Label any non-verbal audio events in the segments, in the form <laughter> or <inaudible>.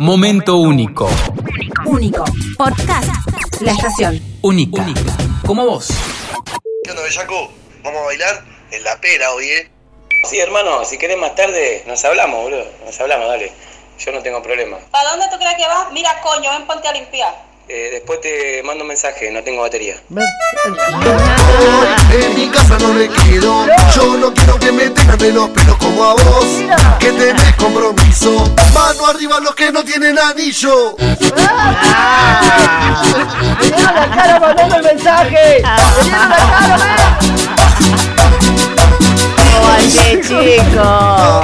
Momento único. Único. Podcast. La estación. Única. Como vos. ¿Qué onda, Bellaco? ¿Vamos a bailar? En la pera hoy, ¿eh? Sí, hermano, si querés más tarde, nos hablamos, boludo. Nos hablamos, dale. Yo no tengo problema. ¿Para dónde tú crees que vas? Mira, coño, ven ponte a limpiar. Eh, después te mando un mensaje, no tengo batería. En mi casa no me quedo. Yo no quiero que me tengan de los pelos como a vos. Que tenés compromiso. Mano arriba los que no tienen anillo. ¡Me dieron la cara mandando el mensaje! ¡Me dieron la cara, Oye, chico.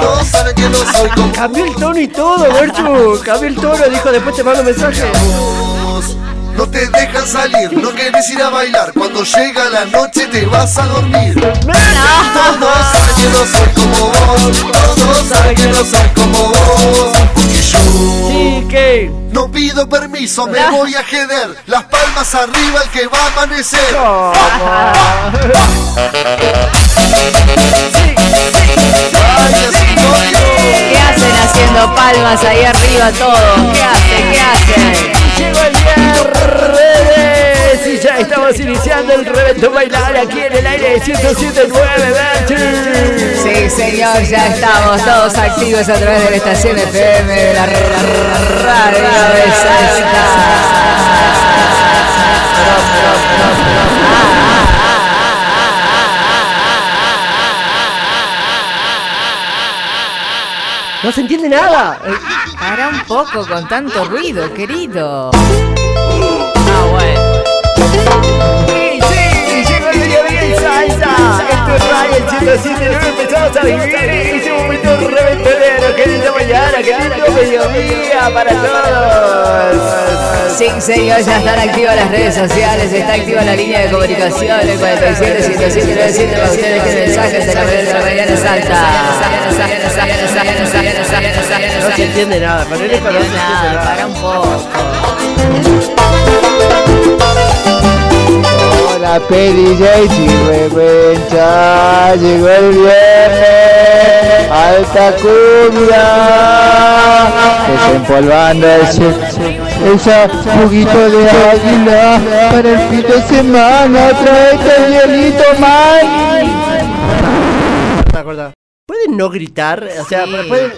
Todos saben que no soy como Cambió el tono y todo, Berchu. Cambió el tono, dijo después te mando un mensaje. No te dejan salir, no querés ir a bailar. Cuando llega la noche te vas a dormir. Todos saben que no soy como vos. Todos saben que no soy como vos. Porque yo Sí, ¿qué? no pido permiso, me voy a jeder. Las palmas arriba el que va a amanecer. ¿Qué hacen haciendo palmas ahí arriba todos? ¿Qué hacen? ¿Qué hacen? Viernes y ya estamos iniciando el revento bailar aquí en el aire de 1079, Berchu. Sí, señor, ya estamos todos activos a través de la estación FM de la radio No se entiende nada. Para un poco con tanto ruido, querido. Radio 107, empezamos a vivir ese momento reventadero. Qué linda mañana, qué lindo mediodía para todos. Sí, ya están activas las redes sociales, está activa la línea de comunicación, el 47 107 97 para ustedes que mensajes de la mañana de la mañana salta. No se entiende nada, eco no se entiende Nada, nada. para un poco. Hola PDJ Chirrecuencha, llegó el viernes, alta cumbia, desempolvando el sur, esa juguito de águila, para el fin de semana, traete el hielito man. Corta, corta. ¿Pueden no gritar? O sea, Sí. pueden...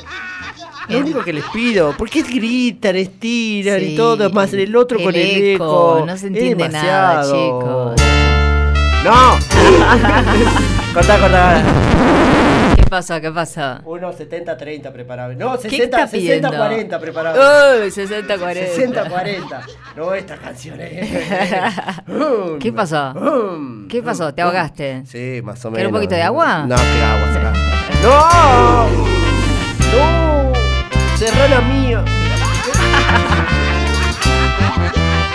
Lo único que les pido, ¿por qué gritan, estiran Sí, y todo? Más el otro con el eco. No se Es entiende nada, chicos. ¡No! <laughs> corta, corta. ¿Qué pasó? ¿Qué pasó? Uno 70-30 preparado. No, ¿Qué 60, está pidiendo? 60-40 preparado. Uy, 60 40. 60-40. No, esta canción es. <laughs> Um, ¿Qué pasó? ¿Qué pasó? ¿Te ahogaste? Sí, más o menos. ¿Quieres un poquito de agua? No, que agua, saca. ¡No! Serrana mío.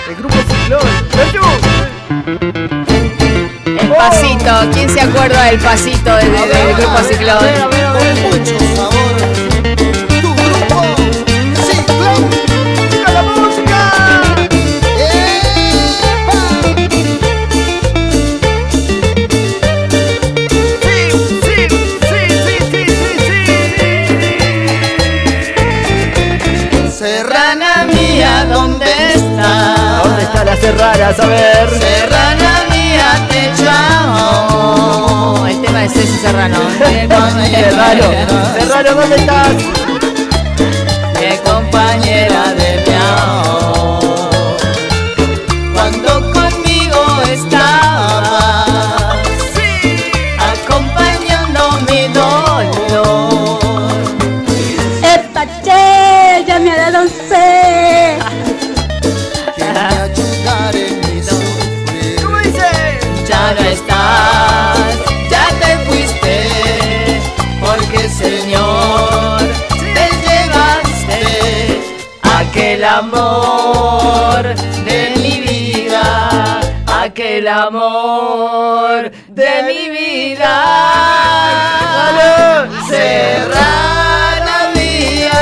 El grupo Ciclón. ¡No, El pasito. ¿Quién se acuerda del pasito del, del- del grupo Ciclón? Con mucho sabor. Tu grupo, Ciclón. La serrana? A ver. Serrana mía, te llamo. El tema de Ceci Serrano. <laughs> Serrano, Serrano, ¿dónde estás? De mi vida. Serrana mía.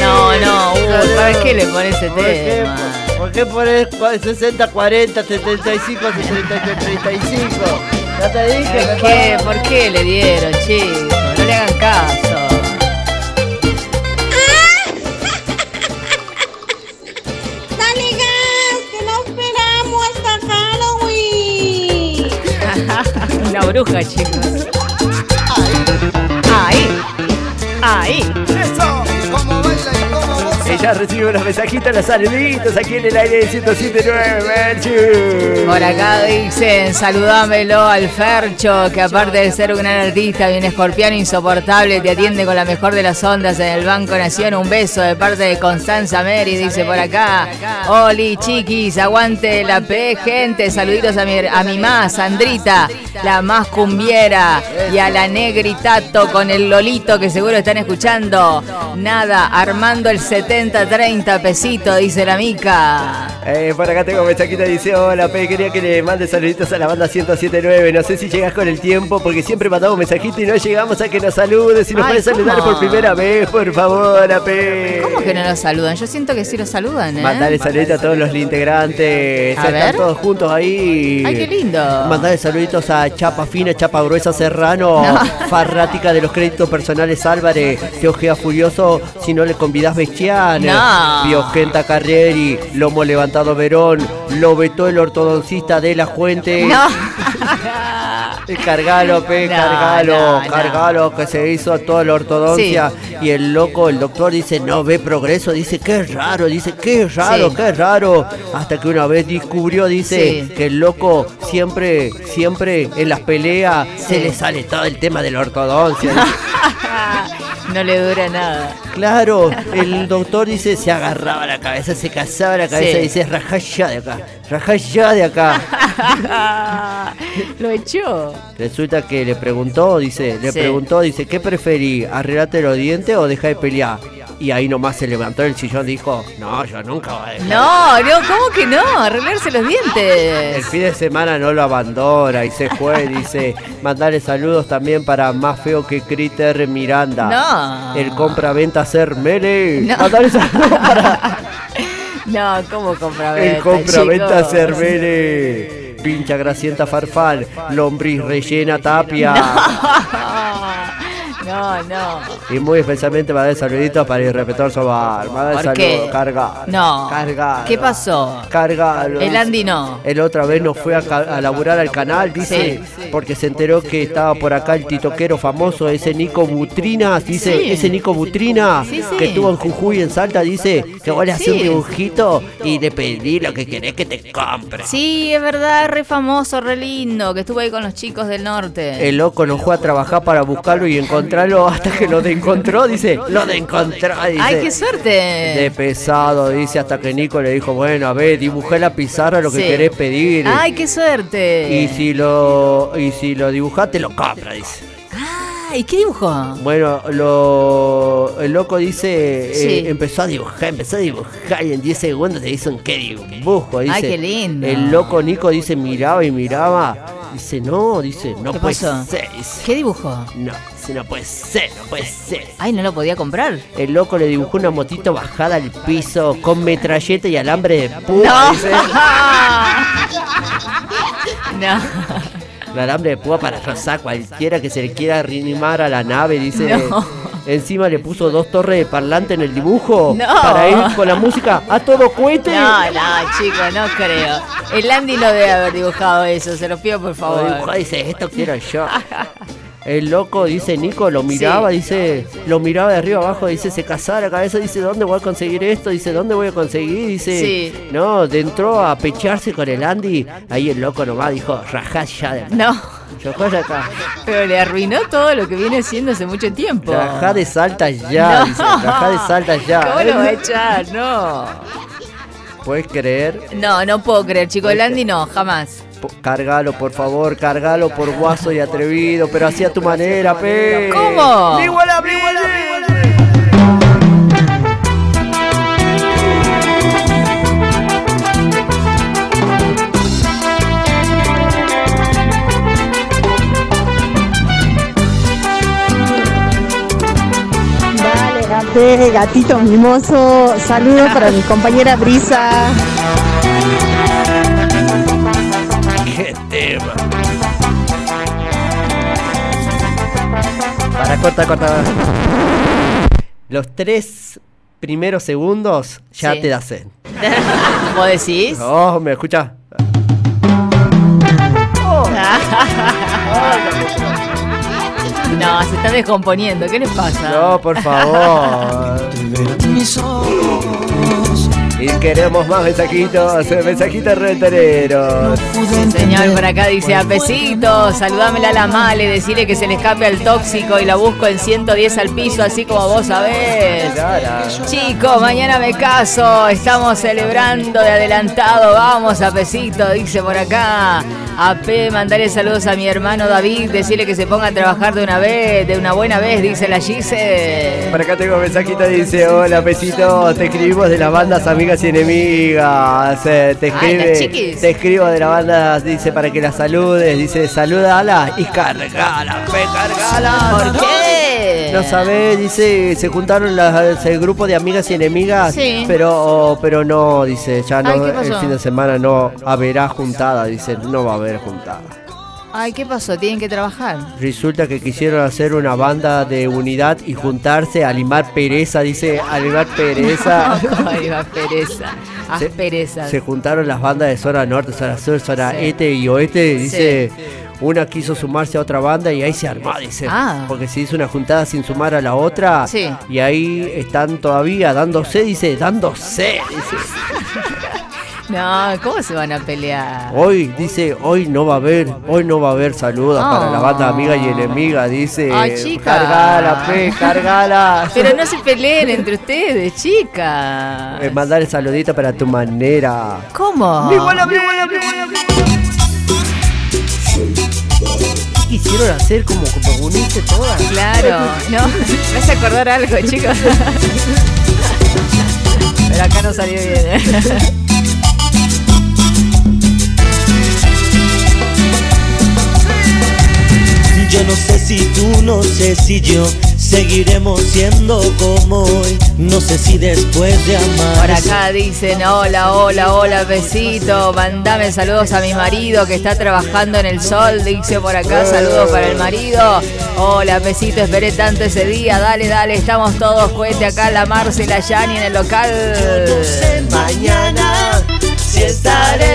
No, no, Hugo, ¿sabes qué le pone ese ¿Por qué, tema? ¿Por qué pones cua- 60, 40, 75, 63, 35? Ya te dije. ¿Por qué? ¿Por qué le dieron, chicos? No le hagan caso. Bruja, chicos. Ahí. Ahí. Eso, Ella recibe unos mensajitos, los saluditos aquí en el aire de 107.9, Merchu. Por acá dicen, saludámelo al Fercho, que aparte de ser un gran artista, bien escorpiano insoportable, te atiende con la mejor de las ondas en el Banco Nación. Un beso de parte de Constanza Mary, dice por acá. Oli, chiquis, aguante la P, gente. Saluditos a mi, a mi más, Sandrita, la más cumbiera, y a la Negritato con el Lolito, que seguro están escuchando. Nada, armando el 70-30 pesito, dice la Mica. Eh, por acá tengo un mensajito que dice, hola P, quería que le mande saluditos a la banda 107.9. No sé si llegas con el tiempo, porque siempre mandamos mensajitos y no llegamos a que nos saludes. Si nos puedes saludar por primera vez, por favor, AP. ¿Cómo que no los saludan? Yo siento que sí los saludan, ¿eh? Mandale saluditos a todos los integrantes. A Están ver. todos juntos ahí. Ay, qué lindo. Mandale saluditos a Chapa Fina, Chapa Gruesa Serrano, No. Farrática de los créditos personales Álvarez, Teojea Furioso, si no le convidás Bestián, No. Biogenta Carrieri, Lomo Levantado Verón, lo vetó el ortodoncista de la Fuente. No. <laughs> Eh, Cargalo, pe, No, cargalo, no, cargalo, que se hizo toda la ortodoncia. Y el loco, el doctor dice, no ve progreso, dice, qué raro, dice, qué raro, Sí. qué raro. Hasta que una vez descubrió, dice, Sí. que el loco siempre, siempre en las peleas se le sale todo el tema de la ortodoncia. <laughs> No le dura nada. Claro, el doctor dice, se agarraba la cabeza, se casaba la cabeza y dice, rajá ya de acá, rajá ya de acá. <laughs> Lo echó. Resulta que le preguntó, dice, le preguntó, dice, ¿qué preferí? ¿Arreglarte los dientes o dejar de pelear? Y ahí nomás se levantó del sillón y dijo, no, yo nunca voy a dejar. No, no, ¿cómo que no? Arreglarse los El dientes. fin de semana no lo abandona y se fue, <laughs> dice, mandarle saludos también para más feo que Critter Miranda. No. El compra-venta ser Mele. No. Mandarle saludos para <laughs> No, ¿cómo compra-venta? el compra-venta ser Mele. Pincha Gracienta Farfal, lombriz rellena tapia. No, no. Y muy especialmente para dar saluditos para el repetor Sobar. Mandar ¿Por qué? saludos, carga. No. Carga. ¿Qué pasó? Carga. El Andy no. Él otra vez no fue a, a laburar al canal, dice, porque se enteró que estaba por acá el titoquero famoso, ese Nico Butrinas, dice, Sí. ese Nico Butrinas, Sí, que estuvo en Jujuy en Salta, dice, que vos le haces un dibujito y le pedí lo que querés que te compre. Sí, es verdad, re famoso, re lindo, que estuvo ahí con los chicos del norte. El loco no fue a trabajar para buscarlo y encontrarlo hasta que lo de encontró, dice, lo de encontró, dice. ¡Ay, qué suerte! De pesado, dice, hasta que Nico le dijo, bueno, a ver, dibujé la pizarra lo que Sí. querés pedir. ¡Ay, qué suerte! Y si lo y si lo dibujaste, lo compra, dice. ¡Ay, qué dibujó! Bueno, lo el loco dice, eh, empezó a dibujar, empezó a dibujar y en 10 segundos te un qué dibujo, dice. ¡Ay, qué lindo! El loco Nico dice, miraba y miraba. Dice, no, dice, no ¿Qué puede ser. ¿Qué dibujó? no, no puede ser, no puede ser. ¡Ay, no lo podía comprar! El loco le dibujó una motito bajada al piso con metralleta y alambre de púa. dice. <laughs> no. El alambre de púa para rozar cualquiera que se le quiera arrimar a la nave, dice. No. Encima le puso dos torres de parlante en el dibujo No. para ir con la música a todo cohete. No, no, chicos, no creo. El Andy no debe haber dibujado eso, se los pido por Lo favor. dibujó, dice, esto quiero yo. <laughs> El loco, dice Nico, lo miraba, Sí. dice, lo miraba de arriba abajo, dice, se casaba la cabeza, dice, ¿dónde voy a conseguir esto? Dice, ¿dónde voy a conseguir? Dice, Sí. no, entró a pecharse con el Andy, ahí el loco nomás dijo, rajá ya de acá. No, Rajá acá. pero le arruinó todo lo que viene haciendo hace mucho tiempo. Rajá de salta ya, No. dice, rajá de salta ya. ¿Cómo lo va a echar? No. ¿Puedes creer? No, no puedo creer, chicos. El Andy no, jamás. Cargalo, por favor, cargalo por guaso y atrevido, pero así a tu manera, pe. ¿Cómo? ¡Iguala, gatito mimoso. Saludos para mi compañera Brisa. Corta, corta. Los tres primeros segundos ya Sí. te da sed. <laughs> ¿Vos decís? Oh, ¿me escucha? No, se está descomponiendo. ¿Qué les pasa? No, por favor. Y queremos más mensajitos, mensajitos reventaneros. Señor, por acá dice, a pesito, saludámela a la male, decirle que se le escape al tóxico y la busco en 110 al piso, así como vos sabés. Chicos, mañana me caso, estamos celebrando de adelantado, vamos a pesito, dice por acá. A P, mandarle saludos a mi hermano David, decirle que se ponga a trabajar de una vez, de una buena vez, dice la Gise. Por acá tengo mensajito, dice, hola pesito, te escribimos de las bandas amigas y enemigas. Eh, te escribe, te escribo de la banda, dice para que la saludes, dice saludala y cargala, pe, cargala. ¿Por qué? No sabés, dice, se juntaron las- el grupo de amigas y enemigas, Sí. pero pero no, dice, ya no, Ay, ¿qué el fin de semana no haberá juntada, dice, no va a haber juntada. Ay, ¿qué pasó? Tienen que trabajar. Resulta que quisieron hacer una banda de unidad y juntarse a limar pereza, dice, a limar pereza. <laughs> Va pereza. Se- pereza. Se juntaron las bandas de zona norte, zona sur, zona Sí. este y oeste. Dice, una quiso sumarse a otra banda y ahí se armó, dice. Ah. Porque se hizo una juntada sin sumar a la otra. Sí. Y ahí están todavía dándose, dice, dándose. Dice. <laughs> No, ¿cómo se van a pelear? Hoy, dice, hoy no va a haber, hoy no va a haber saludos para la banda amiga y enemiga, dice. Ay, chica. Cargala, pe, cargala. Pero no se peleen entre ustedes, chica. Eh, mandar el saludito para tu manera. ¿Cómo? Quisieron hacer como, como unirse todas. Claro, no, me hace acordar algo, chicos. <laughs> Pero acá no salió bien. ¿eh? Yo no sé si tú, no sé si yo seguiremos siendo como hoy. No sé si después de amar. Por acá dicen, hola, hola, hola, besito, mandame saludos a mi marido que está trabajando en el sol, dice por acá, saludos para el marido. Hola, besito, esperé tanto ese día, dale, dale, estamos todos, cuente acá la Marce y la Yani en el local. No sé mañana si estaremos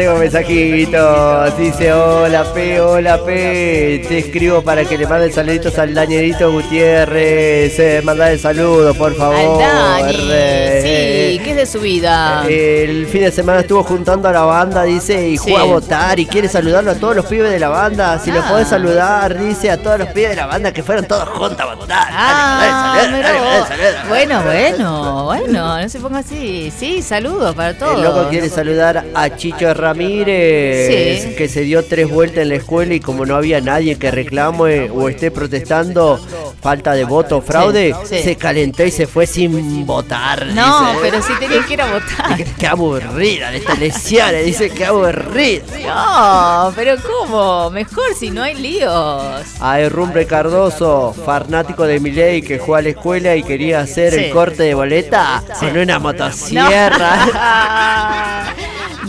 tengo mensajitos. Dice: Hola P, hola P. Te escribo para que le mandes saluditos al Dañerito Gutiérrez. Eh, mandale saludos, por Al favor. Dani, Eh, sí, ¿qué es de su vida? El fin de semana estuvo juntando a la banda, dice, y fue Sí. a votar y quiere saludarlo a todos los pibes de la banda. Si Ah. podés saludar, dice a todos los pibes de la banda que fueron todos juntos a votar. Ah, Dale, dale, dale. Bueno, bueno, bueno, no se ponga así. Sí, saludos para todos. El loco quiere saludar a Chicho Ramírez, Sí. que se dio tres vueltas en la escuela y como no había nadie que reclame o esté protestando falta de voto fraude, Sí, sí. se calentó y se fue sin votar. No, dice. pero tenía que a votar. Qué aburrida esta lesión, dice que aburrida. No, pero ¿cómo? Mejor si no hay líos. A Herrumbre Cardoso, fanático de Miley que fue a la escuela y quería hacer Sí. el corte de boleta con una motosierra. <laughs>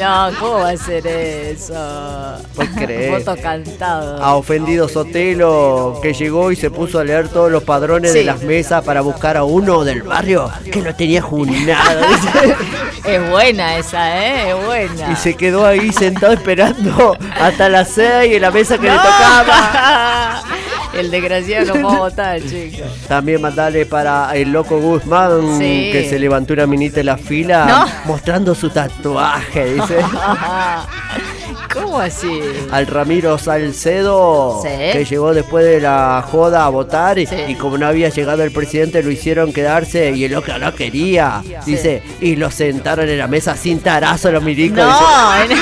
No, ¿cómo va a ser eso? ¿Vos creés? Voto cantado. A ofendido Sotelo, que llegó y se puso a leer todos los padrones de las mesas para buscar a uno del barrio que no tenía junado. <laughs> dice. Es buena esa, ¿eh? Es buena. y se quedó ahí sentado esperando hasta las seis en la mesa que le tocaba. <laughs> El desgraciado no puede votar, <laughs> chicos. También mandale para el loco Guzmán, Sí. que se levantó una minita en la fila No. mostrando su tatuaje, dice. <laughs> ¿Cómo así? Al Ramiro Salcedo, Sí. que llegó después de la joda a votar y, Sí. y como no había llegado el presidente lo hicieron quedarse y el loco no quería. Dice, y lo sentaron en la mesa sin tarazo los milicos. No, dice. en-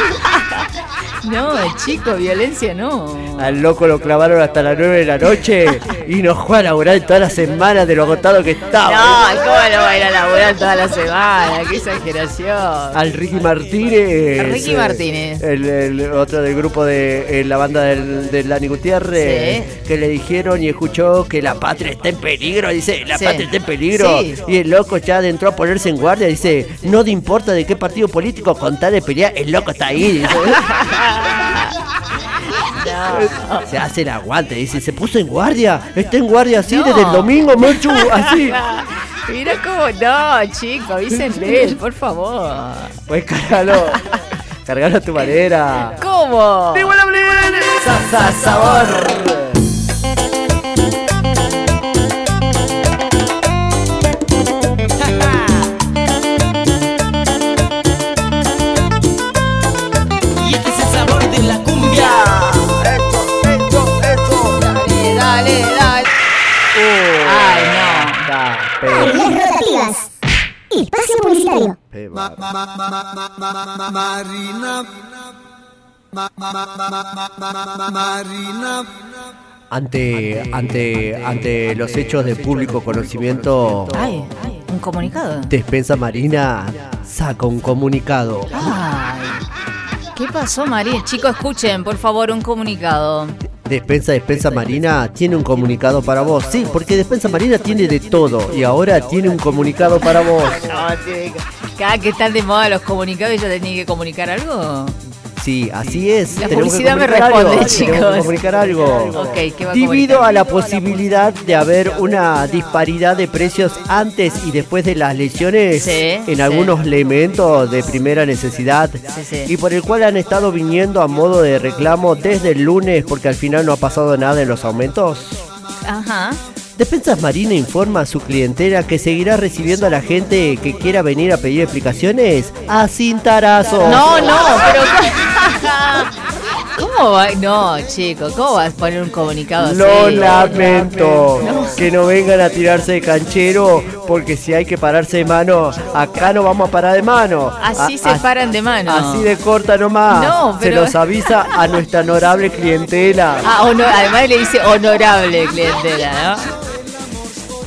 no, chico, violencia no. Al loco lo clavaron hasta las 9 de la noche y no fue a laburar toda la semana de lo agotado que estaba. No, ¿cómo no va a ir a laburar toda la semana? Qué exageración. Al Ricky Martínez. Ricky eh, Martínez. El, el otro del grupo de eh, la banda del, del Dani Gutiérrez. Sí. Que le dijeron y escuchó que la patria está en peligro. Dice, la Sí. patria está en peligro. Sí. Y el loco ya adentró a ponerse en guardia. Dice, no te importa de qué partido político contar de pelear. El loco está ahí. dice. <laughs> <laughs> Se hace el aguante, dice, se puso en guardia. Está en guardia así desde el domingo, Merchu, así. <laughs> Mira cómo no, chico, avísenle, por favor. Pues cargalo. cargalo a tu manera. ¿Cómo? Sa, sabor. Tareas rotativas. Espacio publicitario. Marina. Marina. Ante, ante, ante los hechos de público conocimiento, Ay, ay, un comunicado. Despensa Marina saca un comunicado. Ay. ¿Qué pasó, María? Chicos, escuchen, por favor, un comunicado. Despensa Despensa Marina tiene un comunicado para vos. Sí, porque Despensa Marina tiene de todo y ahora tiene un comunicado para vos. <laughs> No. Cada que están de moda los comunicados, ¿ella tenía que comunicar algo? Sí, así es. La Tenemos que publicidad me responde, algo. chicos. Tenemos que comunicar algo. Ok, ¿qué va a Debido a la posibilidad de haber una disparidad de precios antes y después de las lesiones Sí, en sí. algunos elementos de primera necesidad Sí, sí. y por el cual han estado viniendo a modo de reclamo desde el lunes porque al final no ha pasado nada en los aumentos. Ajá. Despensas Marina informa a su clientela que seguirá recibiendo a la gente que quiera venir a pedir explicaciones a cintarazo. No, no, pero. ¿Cómo va? No, chico, ¿cómo vas a poner un comunicado así? Lo lamento. Que no vengan a tirarse de canchero porque si hay que pararse de mano, acá no vamos a parar de mano. Así A- se paran de mano. Así de corta nomás. No, pero- Se los avisa a nuestra honorable clientela. Ah, honor- además le dice honorable clientela, ¿no?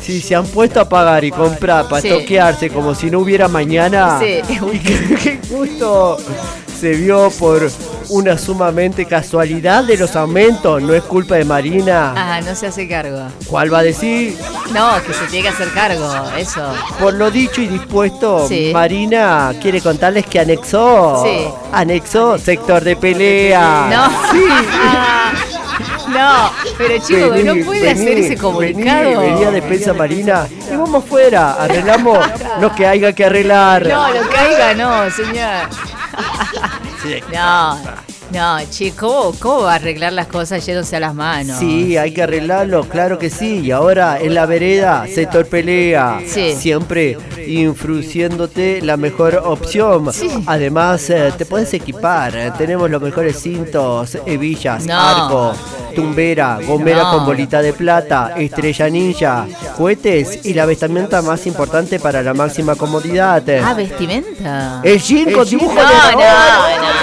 Si se han puesto a pagar y comprar para Sí. toquearse como si no hubiera mañana. Sí. <laughs> Y que, que justo se vio por una sumamente casualidad de los aumentos. No es culpa de Marina. Ah, no se hace cargo. ¿Cuál va a decir? No, que se tiene que hacer cargo, eso. Por lo dicho y dispuesto, Sí. Marina quiere contarles que anexó. Sí. Anexó sector de pelea. No. Sí. <laughs> No, pero chico, Vení, no puede vení, hacer ese comunicado. Vení, vení a Defensa Marina y vamos fuera. Arreglamos lo que haya que arreglar. No, lo caiga, no, señor. <laughs> No, no, chico, ¿cómo, ¿cómo va a arreglar las cosas yéndose a las manos? Sí, hay que arreglarlo, claro que sí. Y ahora en la vereda, sector pelea. Sí. Siempre infruciéndote la mejor opción. Sí. Además, eh, te puedes equipar. eh, Tenemos los mejores cintos, hebillas, No. arco, tumbera, gomera No. con bolita de plata, estrella ninja, cohetes y la vestimenta más importante para la máxima comodidad. Ah, vestimenta. El jean con dibujo No, de no, dragón. no, no.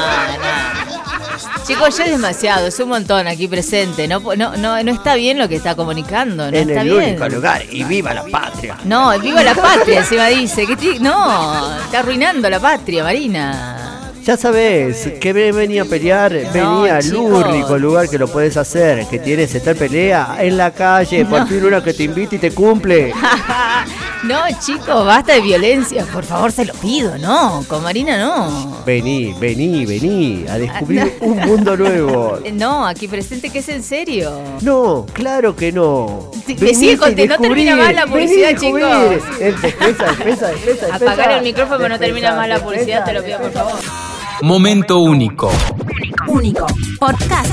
Chicos, ya es demasiado, es un montón aquí presente. No, no, no, no está bien lo que está comunicando, no en está el bien. único lugar y viva la patria. No, viva la patria, encima dice. que ti- No, está arruinando la patria, Marina. Ya sabes, que ve- venía a pelear, venía al único lugar que lo puedes hacer, que tienes esta pelea en la calle, por No. fin una que te invite y te cumple. <laughs> no, chicos, basta de violencia. Por favor, se lo pido, no. Con Marina no. Vení, vení, vení, a descubrir <laughs> un mundo nuevo. No, aquí presente que es en serio. No, claro que no. Conte- no termina más la publicidad, chicos. Apagar el micrófono, no termina más la publicidad, te lo pido por favor. Momento único. Único. Podcast.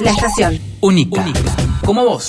La estación. Única. Como vos.